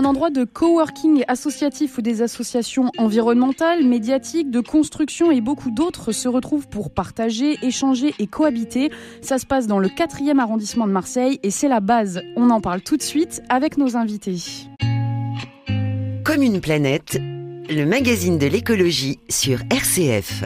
Un endroit de coworking associatif où des associations environnementales, médiatiques, de construction et beaucoup d'autres se retrouvent pour partager, échanger et cohabiter. Ça se passe dans le 4e arrondissement de Marseille et c'est la base. On en parle tout de suite avec nos invités. Comme une planète, le magazine de l'écologie sur RCF.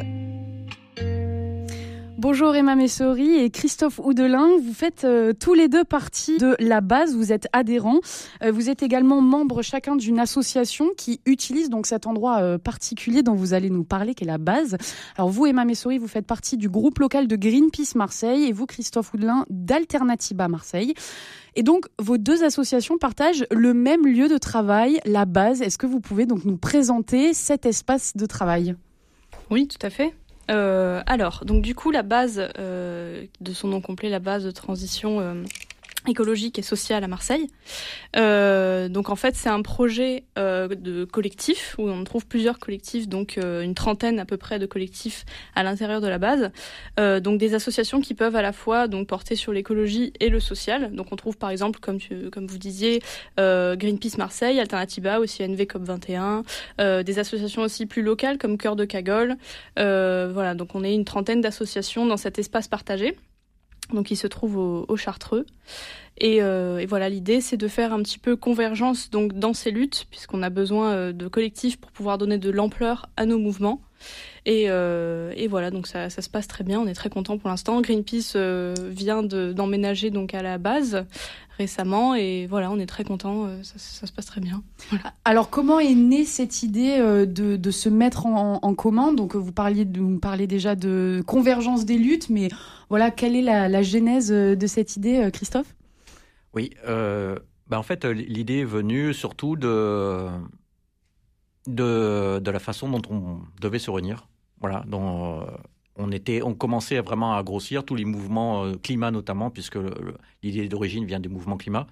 Bonjour Emma Messori et Christophe Oudelin. Vous faites euh, tous les deux partie de la base. Vous êtes adhérents. Euh, vous êtes également membre chacun d'une association qui utilise donc cet endroit euh, particulier dont vous allez nous parler, qui est la base. Alors vous, Emma Messori, vous faites partie du groupe local de Greenpeace Marseille et vous, Christophe Oudelin, d'Alternativa Marseille. Et donc, vos deux associations partagent le même lieu de travail, la base. Est-ce que vous pouvez donc nous présenter cet espace de travail? Oui, tout à fait. Euh, alors, donc du coup, la base euh, de son nom complet, la base de transition euh, écologique et sociale à Marseille. Euh, donc en fait, c'est un projet euh, de collectif où on trouve plusieurs collectifs, donc euh, une trentaine à peu près de collectifs à l'intérieur de la base. Donc des associations qui peuvent à la fois donc porter sur l'écologie et le social. Donc on trouve par exemple, comme comme vous disiez, Greenpeace Marseille, Alternativa, aussi NV COP 21, des associations aussi plus locales comme Cœur de Cagole. voilà, donc on est une trentaine d'associations dans cet espace partagé donc il se trouve au, Chartreux. Et, euh, et voilà, l'idée c'est de faire un petit peu convergence donc dans ces luttes, puisqu'on a besoin euh, de collectifs pour pouvoir donner de l'ampleur à nos mouvements. Et, euh, voilà, donc ça, se passe très bien, on est très content pour l'instant. Greenpeace vient d'emménager à la base récemment et voilà, on est très content, ça, se passe très bien. Alors comment est née cette idée de, se mettre en, en commun? Donc vous parliez, parlez déjà de convergence des luttes, mais voilà, quelle est la genèse de cette idée, Christophe? Oui, bah en fait l'idée est venue surtout de de, de la façon dont on devait se réunir. Voilà, dont euh, on était, on commençait vraiment à grossir tous les mouvements euh, climat notamment, puisque l'idée d'origine vient du mouvement climat.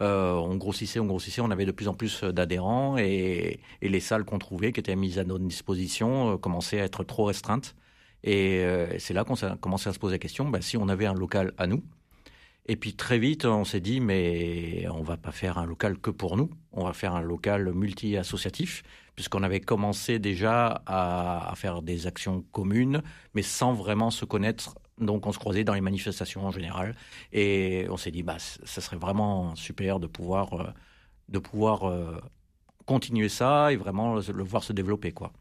Euh, on grossissait, on grossissait, on avait de plus en plus d'adhérents et, et, les salles qu'on trouvait, qui étaient mises à notre disposition, euh, commençaient à être trop restreintes. Et euh, c'est là qu'on a commencé à se poser la question, ben, si on avait un local à nous, et puis très vite, on s'est dit, mais on va pas faire un local que pour nous, on va faire un local multi-associatif, puisqu'on avait commencé déjà à, faire des actions communes, mais sans vraiment se connaître. Donc on se croisait dans les manifestations en général, et on s'est dit, bah, ça serait vraiment super de pouvoir, euh, de pouvoir euh, continuer ça et vraiment le, voir se développer, quoi.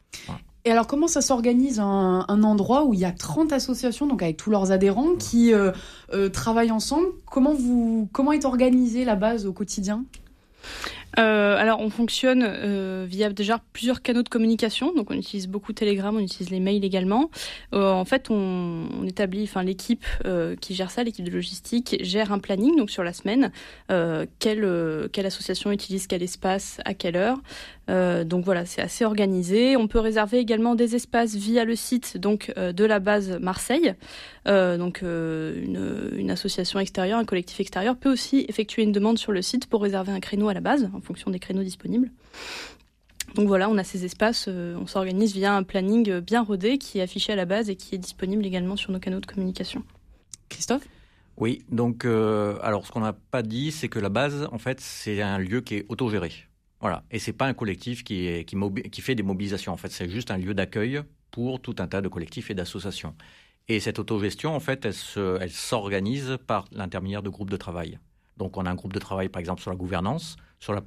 Et alors, comment ça s'organise un, un, endroit où il y a 30 associations, donc avec tous leurs adhérents, qui euh, euh, travaillent ensemble? Comment, vous, comment est organisée la base au quotidien? Euh, alors, on fonctionne euh, via déjà plusieurs canaux de communication. Donc, on utilise beaucoup Telegram, on utilise les mails également. Euh, en fait, on, établit, enfin, l'équipe qui gère ça, l'équipe de logistique, gère un planning donc sur la semaine. Quelle, association utilise quel espace à quelle heure. donc voilà, c'est assez organisé. On peut réserver également des espaces via le site de la base Marseille. donc, une, association extérieure, un collectif extérieur peut aussi effectuer une demande sur le site pour réserver un créneau à la base fonction des créneaux disponibles. Donc voilà, on a ces espaces, euh, on s'organise via un planning bien rodé qui est affiché à la base et qui est disponible également sur nos canaux de communication. Christophe? Oui, donc euh, alors ce qu'on n'a pas dit, c'est que la base, en fait, c'est un lieu qui est autogéré. Voilà, et c'est pas un collectif qui, est, qui, qui fait des mobilisations. En fait, c'est juste un lieu d'accueil pour tout un tas de collectifs et d'associations. Et cette autogestion, en fait, elle s'organise elle par l'intermédiaire de groupes de travail. Donc on a un groupe de travail, par exemple, sur la gouvernance, sur la,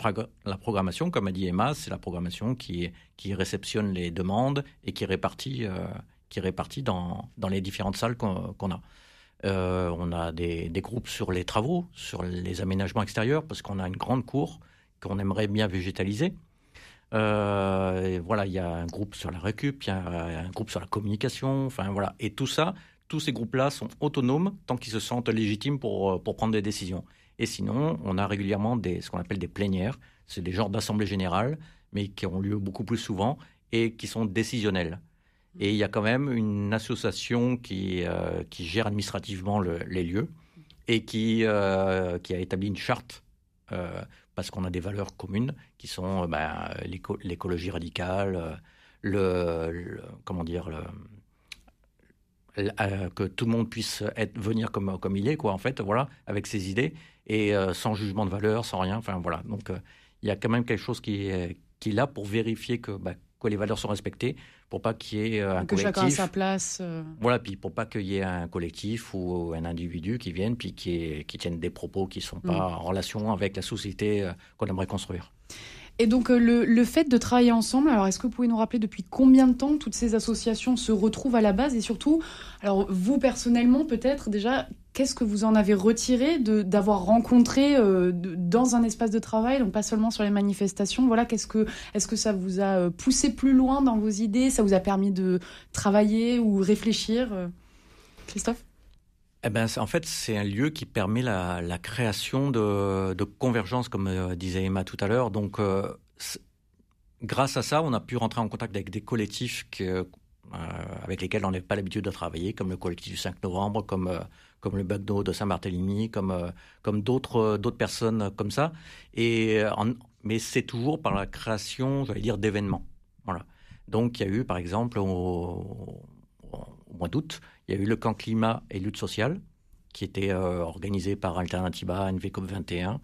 la programmation, comme a dit Emma, c'est la programmation qui, qui réceptionne les demandes et qui répartit, euh, qui répartit dans, dans les différentes salles qu'on qu a. Euh, on a des, des, groupes sur les travaux, sur les aménagements extérieurs, parce qu'on a une grande cour qu'on aimerait bien végétaliser. Euh, voilà, il y a un groupe sur la récup, il y a un groupe sur la communication, enfin voilà. Et tout ça, tous ces groupes-là sont autonomes tant qu'ils se sentent légitimes pour, pour prendre des décisions. Et sinon, on a régulièrement des, ce qu'on appelle des plénières. C'est des genres d'assemblées générales, mais qui ont lieu beaucoup plus souvent et qui sont décisionnelles. Et il y a quand même une association qui, euh, qui gère administrativement le, les lieux et qui, euh, qui a établi une charte euh, parce qu'on a des valeurs communes qui sont bah, l'écologie radicale, le, le, comment dire, le, que tout le monde puisse être, venir comme, comme il est, quoi, en fait, voilà, avec ses idées, et euh, sans jugement de valeur, sans rien, enfin, voilà. Donc, euh, il y a quand même quelque chose qui est, qui est là pour vérifier que, bah, que les valeurs sont respectées, pour pas qu'il y ait euh, un que collectif. chacun a sa place. Voilà, puis pour pas qu'il y ait un collectif ou un individu qui vienne puis qui, est- qui tienne des propos qui sont pas Mm. en relation avec la société qu'on aimerait construire. Et donc le, le fait de travailler ensemble, alors est-ce que vous pouvez nous rappeler depuis combien de temps toutes ces associations se retrouvent à la base? Et surtout, alors vous personnellement peut-être déjà, qu'est-ce que vous en avez retiré d'avoir rencontré euh, dans un espace de travail, donc pas seulement sur les manifestations, voilà, qu'est-ce que est-ce que ça vous a euh, poussé plus loin dans vos idées, ça vous a permis de travailler ou réfléchir, euh, Christophe? Eh ben, en fait, c'est un lieu qui permet la, création de, de convergence, comme disait Emma tout à l'heure. Donc, grâce à ça, on a pu rentrer en contact avec des collectifs que, avec lesquels on n'avait pas l'habitude de travailler, comme le collectif du 5 novembre, comme, euh, comme le Bagno de Saint-Barthélemy, comme, euh, comme d'autres euh, d'autres personnes comme ça. Et, euh, mais c'est toujours par la création, j'allais dire, d'événements. Voilà. Donc, il y a eu, par exemple, au, au mois d'août, il y a eu le camp climat et lutte sociale qui était euh, organisé par Alternativa NVCOP 21.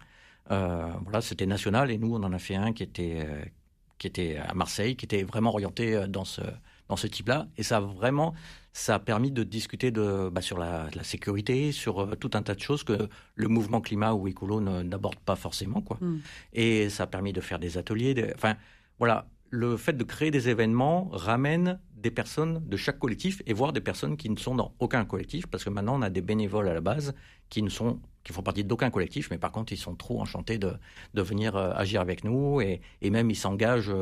Euh, voilà, c'était national et nous on en a fait un qui était euh, qui était à Marseille, qui était vraiment orienté euh, dans ce dans ce type-là et ça a vraiment ça a permis de discuter de bah, sur la, la sécurité, sur euh, tout un tas de choses que le mouvement climat ou écolo n'aborde pas forcément quoi. Mm. Et ça a permis de faire des ateliers, des- enfin voilà, le fait de créer des événements ramène des personnes de chaque collectif et voire des personnes qui ne sont dans aucun collectif, parce que maintenant on a des bénévoles à la base qui ne sont qui font partie d'aucun collectif, mais par contre ils sont trop enchantés de, de venir euh, agir avec nous et, et même ils s'engagent.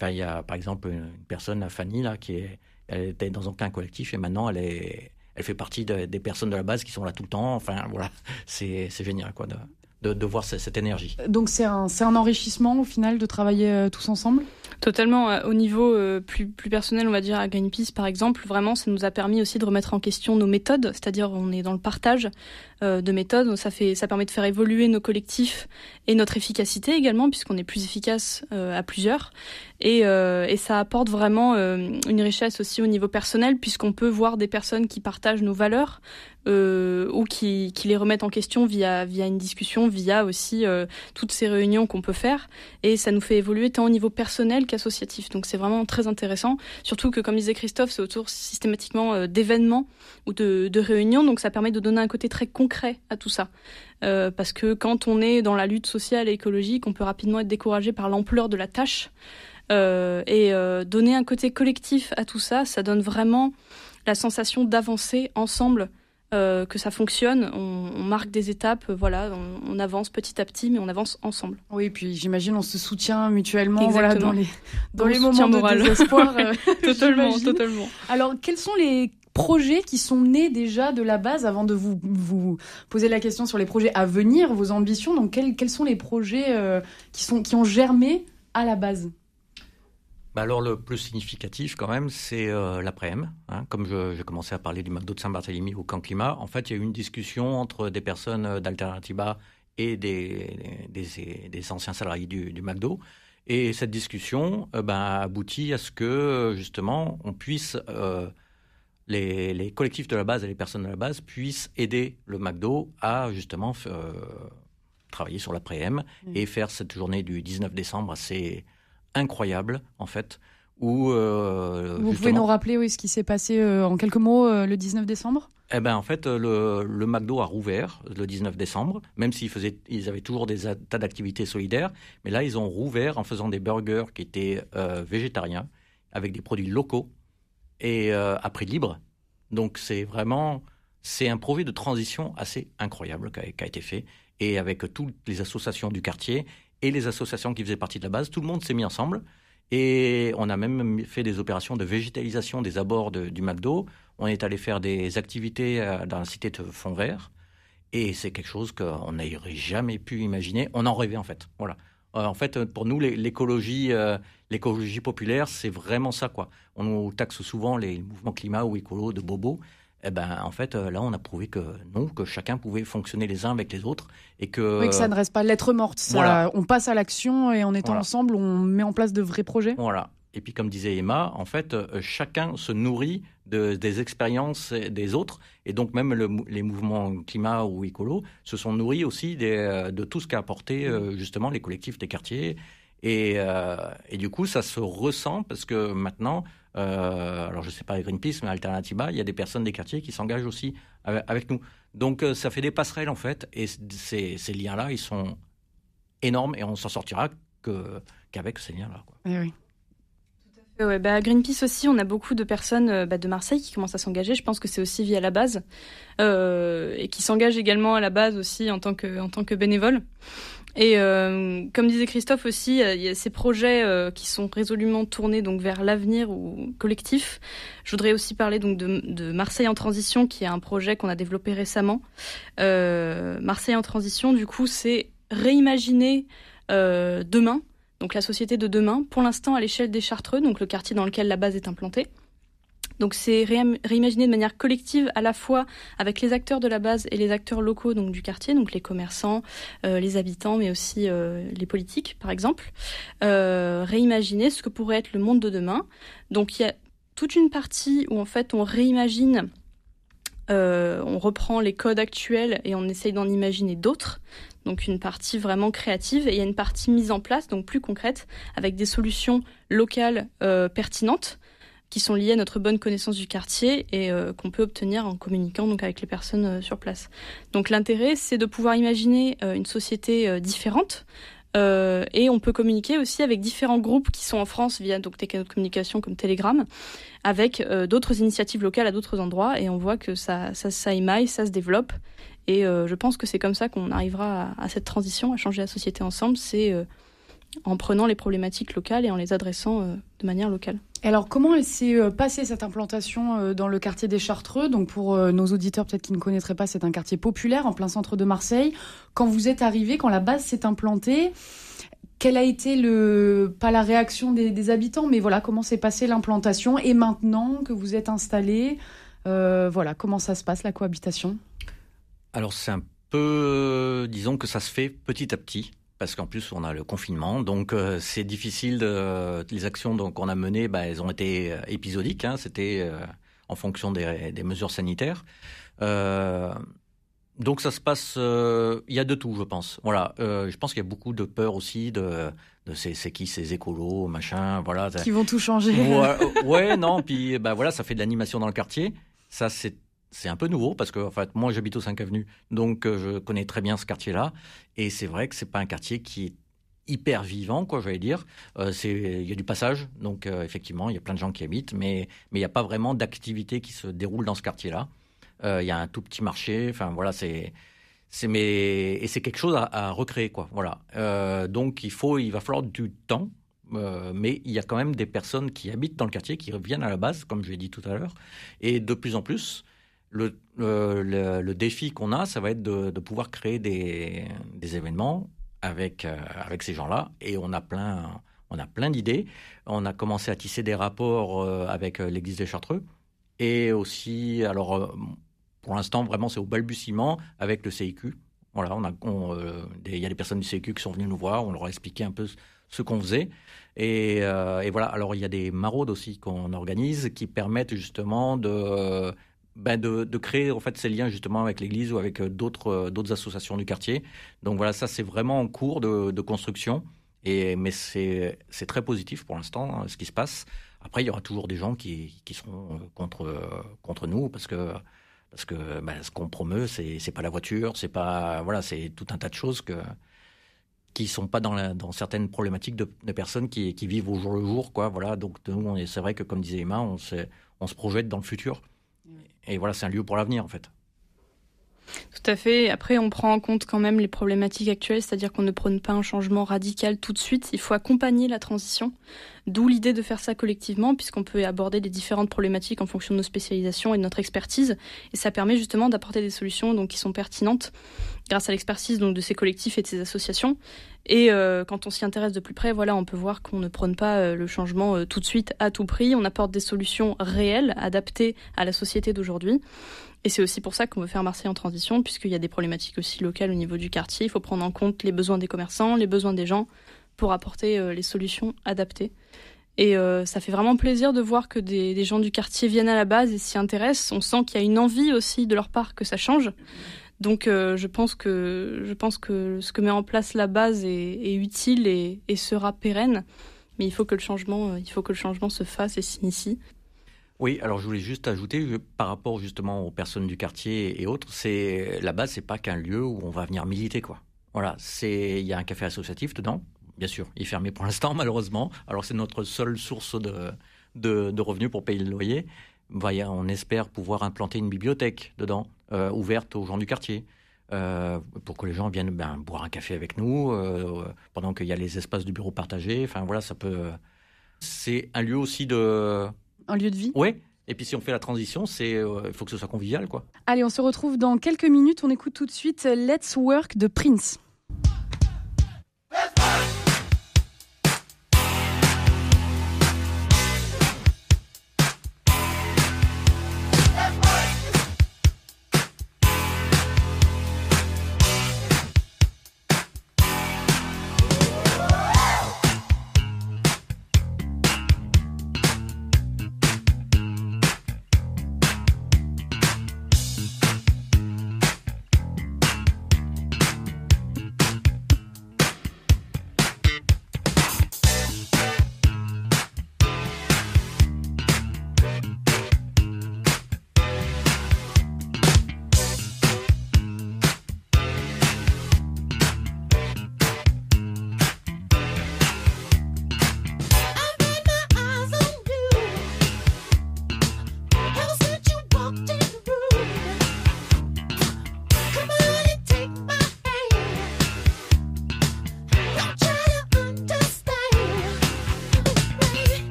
Enfin, il y a par exemple une personne, Fanny, là, qui est, elle était dans aucun collectif et maintenant elle est, elle fait partie de- des personnes de la base qui sont là tout le temps. Enfin voilà, c'est c'est génial quoi de, de, de voir ce- cette énergie. Donc c'est un c'est un enrichissement au final de travailler euh, tous ensemble? Totalement. euh, Au niveau euh, plus, plus personnel, on va dire à Greenpeace par exemple, vraiment, ça nous a permis aussi de remettre en question nos méthodes, c'est-à-dire on est dans le partage euh, de méthodes, ça fait, ça permet de faire évoluer nos collectifs et notre efficacité également, puisqu'on est plus efficace euh, à plusieurs, et, euh, et ça apporte vraiment euh, une richesse aussi au niveau personnel, puisqu'on peut voir des personnes qui partagent nos valeurs euh, ou qui, les remettent en question via une discussion, via aussi toutes ces réunions qu'on peut faire et ça nous fait évoluer tant au niveau personnel qu'associatif. Donc c'est vraiment très intéressant, surtout que comme disait Christophe, c'est autour systématiquement d'événements ou de, réunions, donc ça permet de donner un côté très concret à tout ça. Parce que quand on est dans la lutte sociale et écologique, on peut rapidement être découragé par l'ampleur de la tâche. Euh, et euh, donner un côté collectif à tout ça, ça donne vraiment la sensation d'avancer ensemble, euh, que ça fonctionne. On, on marque des étapes, euh, voilà, on, on avance petit à petit, mais on avance ensemble. Oui, puis j'imagine on se soutient mutuellement voilà, dans les, dans Bon les moments moral. de désespoir. euh, Totalement, totalement. Alors, quels sont les projets qui sont nés déjà de la base avant de vous, vous poser la question sur les projets à venir, vos ambitions? Donc, quels, quels sont les projets euh, qui, sont, qui ont germé à la base? Bah alors le plus significatif quand même, c'est euh, l'après-m. hein. Comme je- j'ai commencé à parler du McDo de Saint-Barthélemy au camp climat, en fait, il y a eu une discussion entre des personnes euh, d'Alternativa et des, des, des anciens salariés du, du McDo. Et cette discussion euh, ben, a abouti à ce que, euh, justement, on puisse, euh, les, les collectifs de la base et les personnes de la base puissent aider le McDo à, justement, travailler sur l'après-m Mm. et faire cette journée du 19 décembre assez incroyable, en fait, où... euh, Vous pouvez nous rappeler oui, ce qui s'est passé euh, en quelques mots euh, le 19 décembre? Eh ben, en fait, le, le McDo a rouvert le 19 décembre, même s'ils faisaient, ils avaient toujours des tas d'activités solidaires. Mais là, ils ont rouvert en faisant des burgers qui étaient végétariens, avec des produits locaux et à prix libre. Donc, c'est vraiment, c'est un projet de transition assez incroyable qui a, qui a été fait. Et avec toutes les associations du quartier et les associations qui faisaient partie de la base, tout le monde s'est mis ensemble. Et on a même fait des opérations de végétalisation des abords du McDo. On est allé faire des activités euh, dans la cité de Fond Vert. Et c'est quelque chose qu'on n'aurait jamais pu imaginer. On en rêvait en fait. Voilà. Euh, en fait, pour nous, l'é- l'écologie, euh, l'écologie populaire, c'est vraiment ça quoi. On nous taxe souvent les mouvements climat ou écolo de bobos. Eh ben, en fait, euh, là, on a prouvé que non, que chacun pouvait fonctionner les uns avec les autres et que. Oui, que ça ne reste pas lettre morte. ça- voilà. On passe à l'action et en étant Voilà. ensemble, on met en place de vrais projets. Voilà. Et puis, comme disait Emma, en fait, euh, chacun se nourrit de, des expériences des autres. Et donc, même les mouvements climat ou écolo se sont nourris aussi des, de tout ce qu'a apporté justement les collectifs des quartiers. Et, et, du coup, ça se ressent parce que maintenant, alors je ne sais pas Greenpeace, mais Alternativa, il y a des personnes des quartiers qui s'engagent aussi avec, nous. Donc, ça fait des passerelles en fait. Et ces, liens-là, ils sont énormes et on s'en sortira qu'avec ces liens-là. Eh oui. Ouais, bah, Greenpeace aussi, on a beaucoup de personnes euh, bah, de Marseille qui commencent à s'engager. Je pense que c'est aussi via la base euh, et qui s'engagent également à la base aussi en tant que en tant que bénévole. Et euh, comme disait Christophe aussi, il y a ces projets qui sont résolument tournés donc vers l'avenir ou collectif. Je voudrais aussi parler donc de, de, Marseille en transition, qui est un projet qu'on a développé récemment. Marseille en transition, du coup, c'est réimaginer demain donc la société de demain, pour l'instant à l'échelle des Chartreux, donc le quartier dans lequel la base est implantée. Donc c'est réimaginer de manière collective à la fois avec les acteurs de la base et les acteurs locaux donc du quartier, donc les commerçants, euh, les habitants, mais aussi euh, les politiques par exemple. Euh, réimaginer ce que pourrait être le monde de demain. Donc il y a toute une partie où en fait on réimagine on reprend les codes actuels et on essaye d'en imaginer d'autres donc une partie vraiment créative, et il y a une partie mise en place, donc plus concrète, avec des solutions locales pertinentes qui sont liées à notre bonne connaissance du quartier et euh, qu'on peut obtenir en communiquant donc avec les personnes euh, sur place. Donc l'intérêt, c'est de pouvoir imaginer une société différente, euh, et on peut communiquer aussi avec différents groupes qui sont en France via donc, des canaux de communication comme Telegram, avec euh, d'autres initiatives locales à d'autres endroits. Et on voit que ça, ça, ça émaille, ça se développe. Et euh, je pense que c'est comme ça qu'on arrivera à, à, cette transition, à changer la société ensemble. C'est en prenant les problématiques locales et en les adressant de manière locale. Alors, comment elle s'est euh, passée cette implantation euh, dans le quartier des Chartreux? Donc, pour euh, nos auditeurs peut-être qui ne connaîtraient pas, c'est un quartier populaire en plein centre de Marseille. Quand vous êtes arrivé, quand la base s'est implantée, quelle a été le pas la réaction des, habitants, mais voilà comment s'est passée l'implantation? Et maintenant que vous êtes installé, voilà comment ça se passe la cohabitation? Alors c'est un peu, disons que ça se fait petit à petit parce qu'en plus on a le confinement, donc euh, c'est difficile. De, les actions qu'on a menées, bah, elles ont été euh, épisodiques. Hein, C'était euh, en fonction des, des mesures sanitaires. donc ça se passe. Il y a de tout, je pense. Voilà. je pense qu'il y a beaucoup de peur aussi de, de c'est qui ces écolos, machin. Voilà. Qui vont tout changer. Ouais, ouais non. Puis bah voilà, ça fait de l'animation dans le quartier. Ça c'est c'est un peu nouveau parce que en fait, moi j'habite au 5 avenue, donc euh, je connais très bien ce quartier-là. Et c'est vrai que c'est pas un quartier qui est hyper vivant, quoi, j'allais dire. Euh, c'est, il y a du passage, donc euh, effectivement, il y a plein de gens qui habitent, mais mais il n'y a pas vraiment d'activité qui se déroule dans ce quartier-là. Il y a un tout petit marché, enfin voilà, c'est c'est mais et c'est quelque chose à, recréer, quoi. Voilà. donc il faut, il va falloir du temps. mais il y a quand même des personnes qui habitent dans le quartier, qui reviennent à la base, comme je l'ai dit tout à l'heure, et de plus en plus, le, défi qu'on a, ça va être de, pouvoir créer des, événements avec, euh, avec ces gens-là. Et on a plein, on a plein d'idées. On a commencé à tisser des rapports euh, avec euh, l'Église des Chartreux. Et aussi, alors, pour l'instant, vraiment, c'est au balbutiement avec le CIQ. Voilà, il y a des personnes du CIQ qui sont venues nous voir. On leur a expliqué un peu ce qu'on faisait. Et, voilà, alors il y a des maraudes aussi qu'on organise qui permettent justement de ben de, de, créer en fait ces liens justement avec l'Église ou avec euh, d'autres euh, d'autres associations du quartier. Donc voilà, ça c'est vraiment en cours de, de construction. Et mais c'est très positif pour l'instant hein, ce qui se passe. Après, il y aura toujours des gens qui, qui seront euh, contre contre nous parce que parce que ben, ce qu'on promeut, c'est pas la voiture, c'est pas voilà, c'est tout un tas de choses que qui sont pas dans, dans certaines problématiques de, personnes qui, qui vivent au jour le jour quoi voilà donc nous c'est vrai que comme disait Emma on on se projette dans le futur et voilà, c'est un lieu pour l'avenir en fait. Tout à fait. Après, on prend en compte quand même les problématiques actuelles, c'est-à-dire qu'on ne prône pas un changement radical tout de suite. Il faut accompagner la transition. D'où l'idée de faire ça collectivement, puisqu'on peut aborder les différentes problématiques en fonction de nos spécialisations et de notre expertise. Et ça permet justement d'apporter des solutions donc, qui sont pertinentes grâce à l'expertise donc de ces collectifs et de ces associations. Et euh, quand on s'y intéresse de plus près, voilà, on peut voir qu'on ne prône pas euh, le changement euh, tout de suite à tout prix. On apporte des solutions réelles, adaptées à la société d'aujourd'hui. Et c'est aussi pour ça qu'on veut faire Marseille en transition, puisqu'il y a des problématiques aussi locales au niveau du quartier. Il faut prendre en compte les besoins des commerçants, les besoins des gens, pour apporter les solutions adaptées. Et ça fait vraiment plaisir de voir que des, gens du quartier viennent à la base et s'y intéressent. On sent qu'il y a une envie aussi de leur part que ça change. Donc je pense que je pense que ce que met en place la base est, est utile et, et, sera pérenne. Mais il faut que le changement, il faut que le changement se fasse et s'initie. Oui, alors je voulais juste ajouter par rapport justement aux personnes du quartier et autres, c'est la base, c'est pas qu'un lieu où on va venir militer quoi. Voilà, c'est il y a un café associatif dedans, bien sûr, il est fermé pour l'instant malheureusement. Alors c'est notre seule source de, de, revenus pour payer le loyer. on espère pouvoir implanter une bibliothèque dedans, euh, ouverte aux gens du quartier. Euh, pour que les gens viennent ben, boire un café avec nous euh, pendant qu'il y a les espaces du bureau partagés. Enfin voilà, ça peut. C'est un lieu aussi de un lieu de vie. Oui. Et puis si on fait la transition, c'est euh, il faut que ce soit convivial, quoi. Allez, on se retrouve dans quelques minutes. On écoute tout de suite Let's Work de Prince.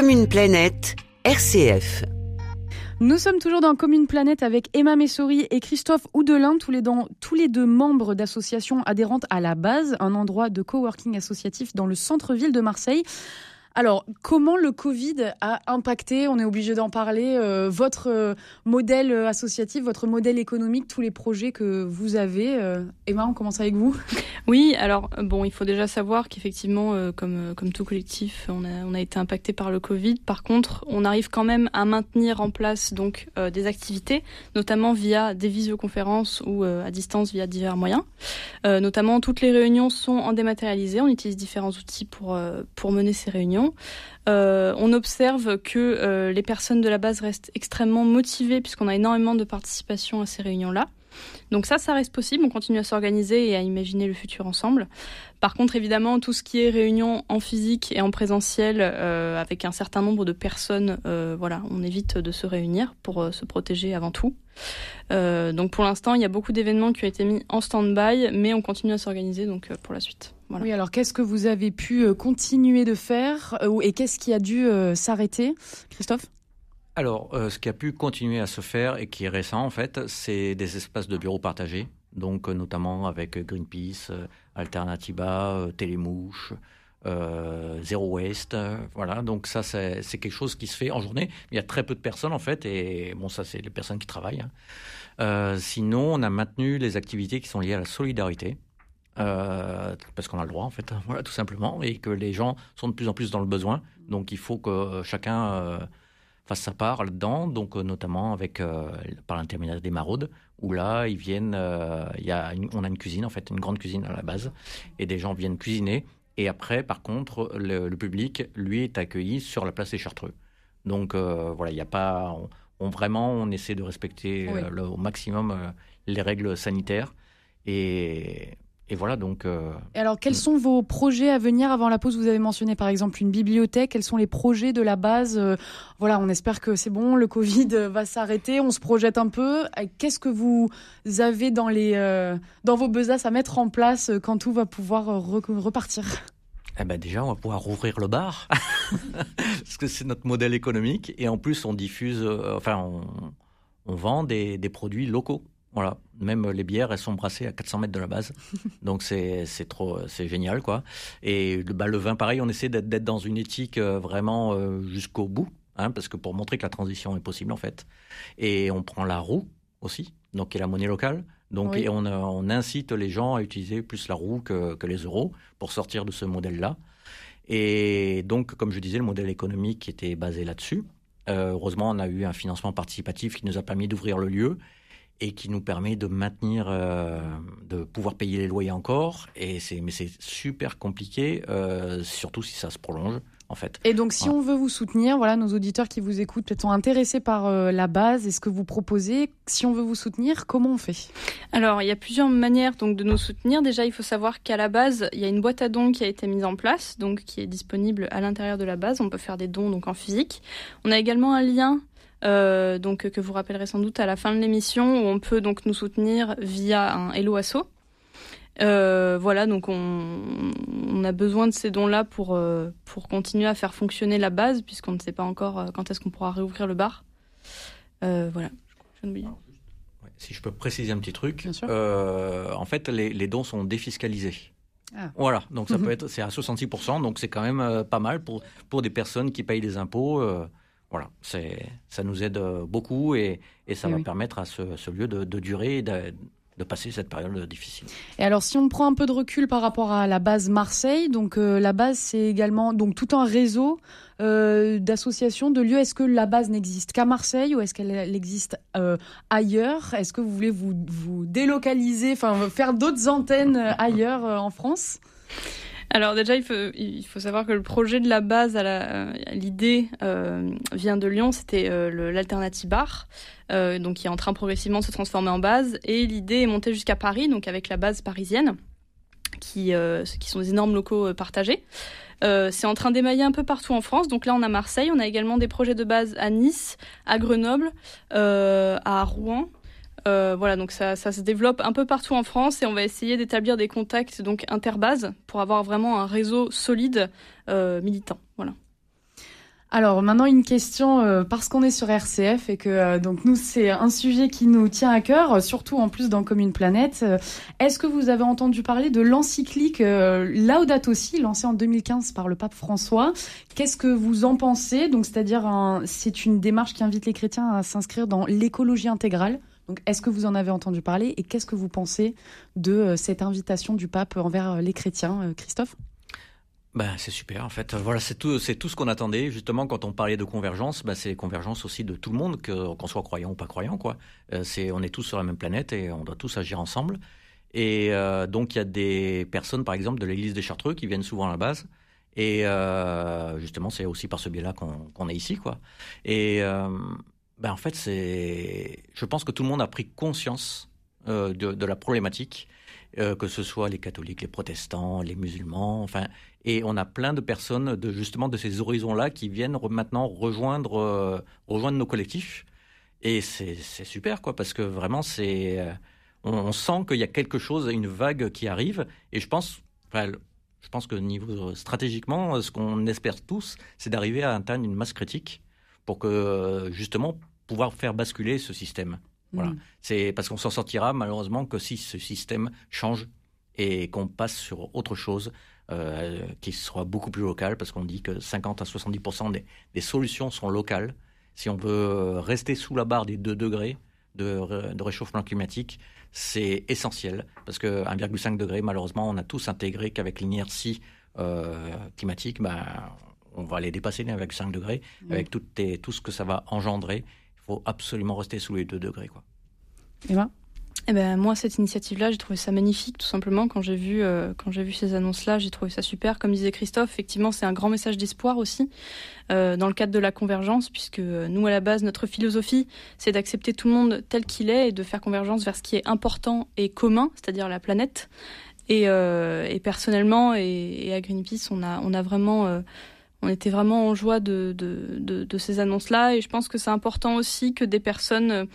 Commune Planète, RCF. Nous sommes toujours dans Commune Planète avec Emma Messori et Christophe Oudelin, tous les, tous les deux membres d'associations adhérentes à la base, un endroit de coworking associatif dans le centre-ville de Marseille. Alors, comment le Covid a impacté, on est obligé d'en parler, euh, votre euh, modèle associatif, votre modèle économique, tous les projets que vous avez euh, Emma, on commence avec vous. Oui, alors bon, il faut déjà savoir qu'effectivement, comme, comme tout collectif, on a, on a été impacté par le Covid. Par contre, on arrive quand même à maintenir en place donc des activités, notamment via des visioconférences ou à distance via divers moyens. notamment, toutes les réunions sont en dématérialisé. On utilise différents outils pour, pour mener ces réunions. Euh, on observe que euh, les personnes de la base restent extrêmement motivées puisqu'on a énormément de participation à ces réunions-là. Donc ça, ça reste possible. On continue à s'organiser et à imaginer le futur ensemble. Par contre, évidemment, tout ce qui est réunion en physique et en présentiel euh, avec un certain nombre de personnes, voilà, on évite de se réunir pour se protéger avant tout. donc pour l'instant, il y a beaucoup d'événements qui ont été mis en stand-by, mais on continue à s'organiser donc pour la suite. Oui, alors qu'est-ce que vous avez pu continuer de faire et qu'est-ce qui a dû s'arrêter, Christophe? Alors, euh, ce qui a pu continuer à se faire et qui est récent en fait, c'est des espaces de bureaux partagés, donc euh, notamment avec Greenpeace, euh, Alternativa, Télémouche, Zero Waste, voilà. Donc ça, c'est quelque chose qui se fait en journée. Il y a très peu de personnes en fait, et bon, ça c'est les personnes qui travaillent. Hein. sinon, on a maintenu les activités qui sont liées à la solidarité. Parce qu'on a le droit en fait, voilà tout simplement, et que les gens sont de plus en plus dans le besoin. Donc il faut que chacun fasse sa part là-dedans, donc euh, notamment avec euh, par l'intermédiaire des maraudes, où là ils viennent, euh, il y a on a une cuisine en fait, une grande cuisine à la base, et des gens viennent cuisiner. Et après, par contre, le, public, lui, est accueilli sur la place des Chartreux. Donc voilà, il n'y a pas, on, vraiment, on essaie de respecter au maximum les règles sanitaires. Et et voilà donc. Euh, et alors, quels sont vos projets à venir avant la pause Vous avez mentionné par exemple une bibliothèque. Quels sont les projets de la base euh, Voilà, on espère que c'est bon, le Covid va s'arrêter, on se projette un peu. Qu'est-ce que vous avez dans, les, euh, dans vos besaces à mettre en place quand tout va pouvoir repartir? Eh ben déjà, on va pouvoir rouvrir le bar, parce que c'est notre modèle économique. Et en plus, on diffuse, enfin, on, on vend des, des produits locaux. Voilà, même les bières, elles sont brassées à 400 mètres de la base. Donc c'est trop, c'est génial quoi. Et bah, le vin, pareil, on essaie d'être dans une éthique euh, vraiment euh, jusqu'au bout, hein, parce que pour montrer que la transition est possible en fait. Et on prend la roue aussi, donc qui est la monnaie locale. Donc et on, on, incite les gens à utiliser plus la roue que, que les euros pour sortir de ce modèle-là. Et donc, comme je disais, le modèle économique était basé là-dessus. Euh, heureusement, on a eu un financement participatif qui nous a permis d'ouvrir le lieu et qui nous permet de maintenir, euh, de pouvoir payer les loyers encore. Et c'est, mais c'est super compliqué, euh, surtout si ça se prolonge. En fait. Et donc, si on veut vous soutenir, voilà, nos auditeurs qui vous écoutent peut-être sont intéressés par euh, la base et ce que vous proposez. Si on veut vous soutenir, comment on fait? Alors, il y a plusieurs manières donc de nous soutenir. Déjà, il faut savoir qu'à la base, il y a une boîte à dons qui a été mise en place, donc qui est disponible à l'intérieur de la base. On peut faire des dons donc en physique. On a également un lien euh, donc que vous rappellerez sans doute à la fin de l'émission, où on peut donc nous soutenir via un Hello Asso. Euh, voilà, donc on, a besoin de ces dons-là pour, euh, pour continuer à faire fonctionner la base, puisqu'on ne sait pas encore quand est-ce qu'on pourra réouvrir le bar. voilà. si je peux préciser un petit truc, en fait, les, dons sont défiscalisés. Ah. Voilà, donc ça peut être, c'est à 66%, donc c'est quand même pas mal pour, pour des personnes qui payent des impôts. Voilà, ça nous aide euh, beaucoup et, ça va permettre à ce, lieu de, durer et de, passer cette période difficile. Et alors, si on prend un peu de recul par rapport à la base Marseille, donc euh, la base c'est également donc tout un réseau euh, d'associations, de lieux. Est-ce que la base n'existe qu'à Marseille ou est-ce qu'elle existe ailleurs? Est-ce que vous voulez vous, vous délocaliser, enfin faire d'autres antennes ailleurs en France? Alors déjà, il faut, savoir que le projet de la base l'idée euh, vient de Lyon, c'était euh, l'Alternative Bar, euh, donc qui est en train progressivement de se transformer en base. Et l'idée est montée jusqu'à Paris, donc avec la base parisienne, qui, qui sont des énormes locaux partagés. c'est en train d'émailler un peu partout en France. Donc là, on a Marseille, on a également des projets de base à Nice, à Grenoble, à Rouen, euh, voilà, donc ça, se développe un peu partout en France et on va essayer d'établir des contacts donc interbases pour avoir vraiment un réseau solide euh, militant. Voilà. Alors maintenant une question euh, parce qu'on est sur RCF et que donc nous c'est un sujet qui nous tient à cœur, surtout en plus dans Commune Planète. Est-ce que vous avez entendu parler de l'encyclique Laudato Si, lancée en 2015 par le pape François? Qu'est-ce que vous en pensez? Donc c'est-à-dire c'est une démarche qui invite les chrétiens à s'inscrire dans l'écologie intégrale. Est-ce que vous en avez entendu parler et qu'est-ce que vous pensez de euh, cette invitation du pape envers euh, les chrétiens, euh, Christophe? Ben, c'est super en fait. Voilà, c'est tout, c'est tout ce qu'on attendait justement quand on parlait de convergence. Ben, c'est convergence aussi de tout le monde, qu'on soit croyant ou pas croyant quoi. c'est, on est tous sur la même planète et on doit tous agir ensemble. Et donc il y a des personnes, par exemple, de l'Église des Chartreux qui viennent souvent à la base. Et justement, c'est aussi par ce biais-là qu'on, est ici quoi. Et ben en fait, c'est, je pense que tout le monde a pris conscience de, de, la problématique, que ce soit les catholiques, les protestants, les musulmans, enfin, et on a plein de personnes de justement de ces horizons-là qui viennent maintenant rejoindre, rejoindre nos collectifs. Et c'est super, quoi, parce que vraiment, c'est, on, sent qu'il y a quelque chose, une vague qui arrive. Et je pense, je pense que niveau stratégiquement, ce qu'on espère tous, c'est d'arriver à atteindre une masse critique pour que justement pouvoir faire basculer ce système. Voilà. Mm. C'est parce qu'on s'en sortira malheureusement que si ce système change et qu'on passe sur autre chose euh, qui sera beaucoup plus local, parce qu'on dit que 50 à 70% des, des, solutions sont locales. Si on veut rester sous la barre des 2 degrés de, de réchauffement climatique, c'est essentiel parce que 1,5 degré, malheureusement, on a tous intégré qu'avec l'inertie euh, climatique, ben, on va aller dépasser les 1,5 degrés avec tout, tout, ce que ça va engendrer. Il faut absolument rester sous les 2 degrés. Quoi. Eva eh ben, moi, cette initiative-là, j'ai trouvé ça magnifique, tout simplement. Quand j'ai vu, euh, quand j'ai vu ces annonces-là, j'ai trouvé ça super. Comme disait Christophe, effectivement, c'est un grand message d'espoir aussi, euh, dans le cadre de la convergence, puisque nous, à la base, notre philosophie, c'est d'accepter tout le monde tel qu'il est et de faire convergence vers ce qui est important et commun, c'est-à-dire la planète. Et, euh, et personnellement, et, et, à Greenpeace, on a, on a vraiment, euh, on était vraiment en joie de, ces annonces-là. Et je pense que c'est important aussi que des personnes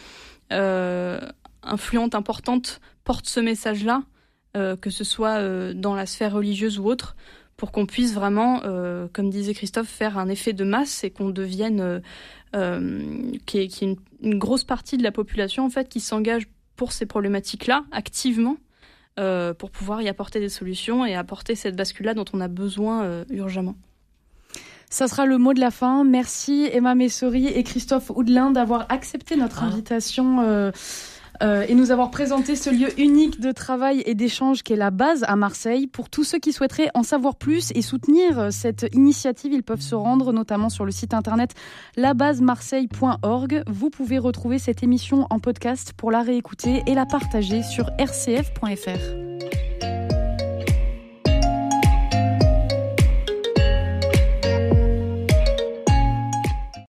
euh, influente, importante, porte ce message-là, euh, que ce soit euh, dans la sphère religieuse ou autre, pour qu'on puisse vraiment, comme disait Christophe, faire un effet de masse et qu'on devienne, qui est, qui est une, grosse partie de la population qui s'engage pour ces problématiques-là activement. pour pouvoir y apporter des solutions et apporter cette bascule-là dont on a besoin urgemment. Ça sera le mot de la fin. Merci Emma Messori et Christophe Oudelin d'avoir accepté notre ah. invitation euh, et nous avoir présenté ce lieu unique de travail et d'échange qui est la base à Marseille. Pour tous ceux qui souhaiteraient en savoir plus et soutenir euh, cette initiative, ils peuvent se rendre notamment sur le site internet labasemarseille.org. Vous pouvez retrouver cette émission en podcast pour la réécouter et la partager sur rcf.fr.